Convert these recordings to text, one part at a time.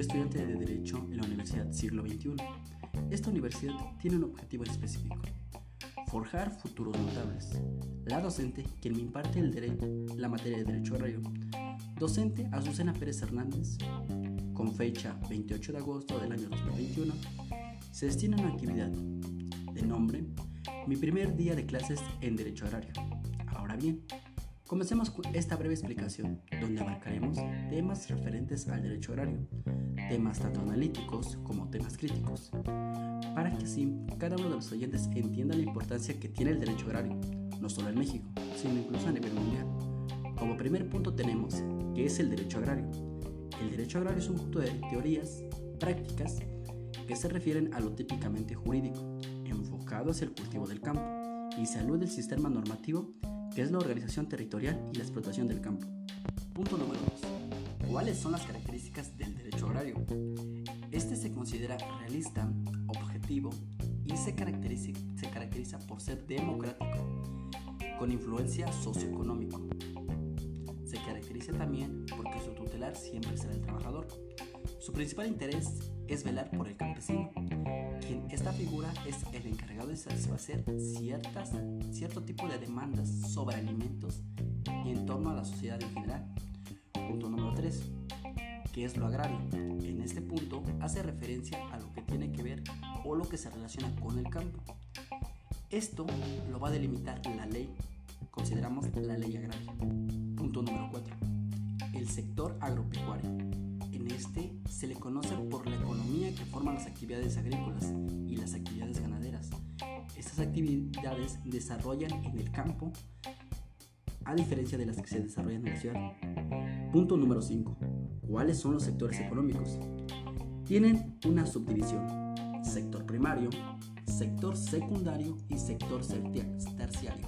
estudiante de Derecho en la Universidad Siglo XXI. Esta universidad tiene un objetivo específico, forjar futuros notables. La docente, quien me imparte el la materia de Derecho Agrario, docente Azucena Pérez Hernández, con fecha 28 de agosto del año 2021, se destina una actividad de nombre Mi primer día de clases en Derecho Agrario. Ahora bien, Comencemos con esta breve explicación, donde abarcaremos temas referentes al derecho agrario, temas tanto analíticos como temas críticos, para que así cada uno de los oyentes entienda la importancia que tiene el derecho agrario, no solo en México, sino incluso a nivel mundial. Como primer punto tenemos, ¿qué es el derecho agrario? El derecho agrario es un conjunto de teorías, prácticas, que se refieren a lo típicamente jurídico, enfocado hacia el cultivo del campo, y salud del sistema normativo que es la organización territorial y la explotación del campo. Punto número 2. ¿Cuáles son las características del derecho agrario? Este se considera realista, objetivo y se caracteriza, se caracteriza por ser democrático, con influencia socioeconómica. Se caracteriza también porque su tutelar siempre será el trabajador. Su principal interés es velar por el campesino, quien esta figura es el encargado de satisfacer ciertas, cierto tipo de demandas sobre alimentos y en torno a la sociedad en general. Punto número 3. ¿Qué es lo agrario? En este punto hace referencia a lo que tiene que ver o lo que se relaciona con el campo. Esto lo va a delimitar la ley, consideramos la ley agraria. Punto número 4. El sector agropecuario en este se le conoce por la economía que forman las actividades agrícolas y las actividades ganaderas. Estas actividades desarrollan en el campo a diferencia de las que se desarrollan en la ciudad. Punto número 5. ¿Cuáles son los sectores económicos? Tienen una subdivisión. Sector primario, sector secundario y sector terciario.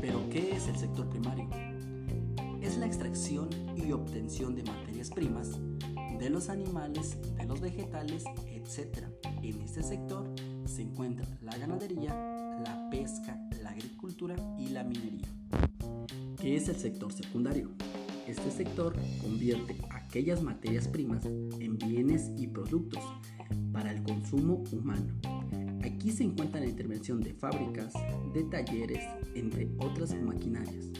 ¿Pero qué es el sector primario? Es la extracción y obtención de materias primas de los animales, de los vegetales, etc. En este sector se encuentra la ganadería, la pesca, la agricultura y la minería. ¿Qué es el sector secundario? Este sector convierte aquellas materias primas en bienes y productos para el consumo humano. Aquí se encuentra la intervención de fábricas, de talleres, entre otras maquinarias.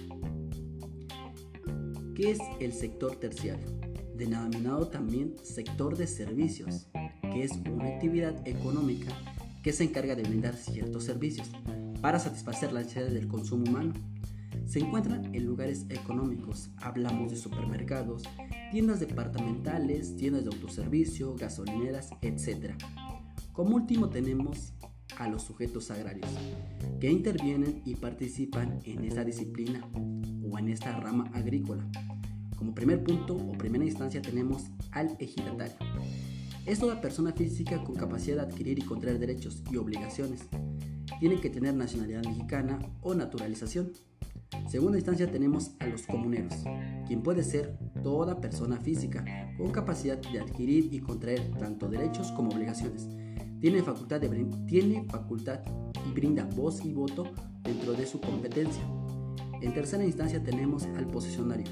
¿Qué es el sector terciario? denominado también sector de servicios, que es una actividad económica que se encarga de brindar ciertos servicios para satisfacer las necesidades del consumo humano. Se encuentran en lugares económicos, hablamos de supermercados, tiendas departamentales, tiendas de autoservicio, gasolineras, etc. Como último tenemos a los sujetos agrarios, que intervienen y participan en esta disciplina o en esta rama agrícola. Como primer punto o primera instancia tenemos al ejidatario. Es toda persona física con capacidad de adquirir y contraer derechos y obligaciones. Tiene que tener nacionalidad mexicana o naturalización. Segunda instancia tenemos a los comuneros, quien puede ser toda persona física con capacidad de adquirir y contraer tanto derechos como obligaciones. Tiene facultad, de, tiene y brinda voz y voto dentro de su competencia. En tercera instancia tenemos al posesionario,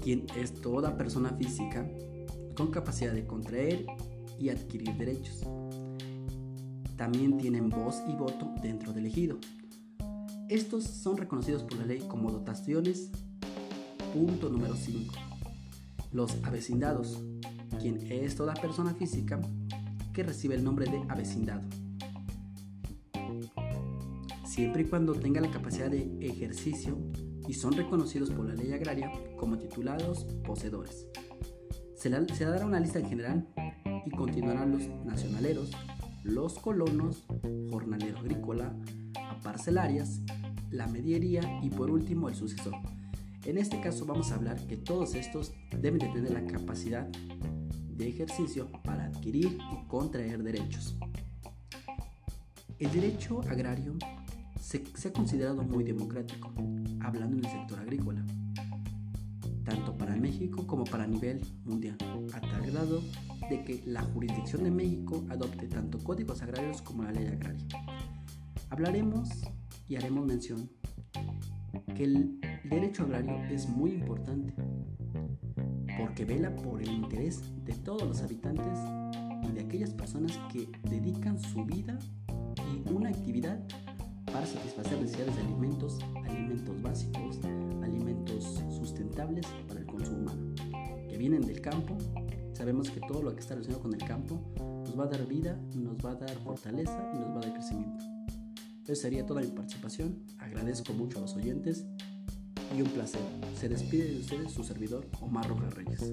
quien es toda persona física con capacidad de contraer y adquirir derechos. También tienen voz y voto dentro del ejido. Estos son reconocidos por la ley como dotaciones. Punto número 5. Los avecindados, quien es toda persona física que recibe el nombre de avecindado. Siempre y cuando tenga la capacidad de ejercicio y son reconocidos por la ley agraria como titulados poseedores. Se, dará una lista en general y continuarán los nacionaleros, los colonos, jornalero agrícola, parcelarias, la mediería y por último el sucesor. En este caso vamos a hablar que todos estos deben de tener la capacidad de ejercicio para adquirir y contraer derechos. El derecho agrario se, se ha considerado muy democrático, hablando en el sector agrícola, tanto para México como para nivel mundial, a tal grado de que la jurisdicción de México adopte tanto códigos agrarios como la ley agraria. Hablaremos y haremos mención que el derecho agrario es muy importante porque vela por el interés de todos los habitantes y de aquellas personas que dedican su vida y una actividad para satisfacer necesidades de alimentos, alimentos básicos, alimentos sustentables para el consumo humano, que vienen del campo. Sabemos que todo lo que está relacionado con el campo nos va a dar vida, nos va a dar fortaleza y nos va a dar crecimiento. Eso sería toda mi participación. Agradezco mucho a los oyentes y un placer. Se despide de ustedes su servidor Omar Rojas Reyes.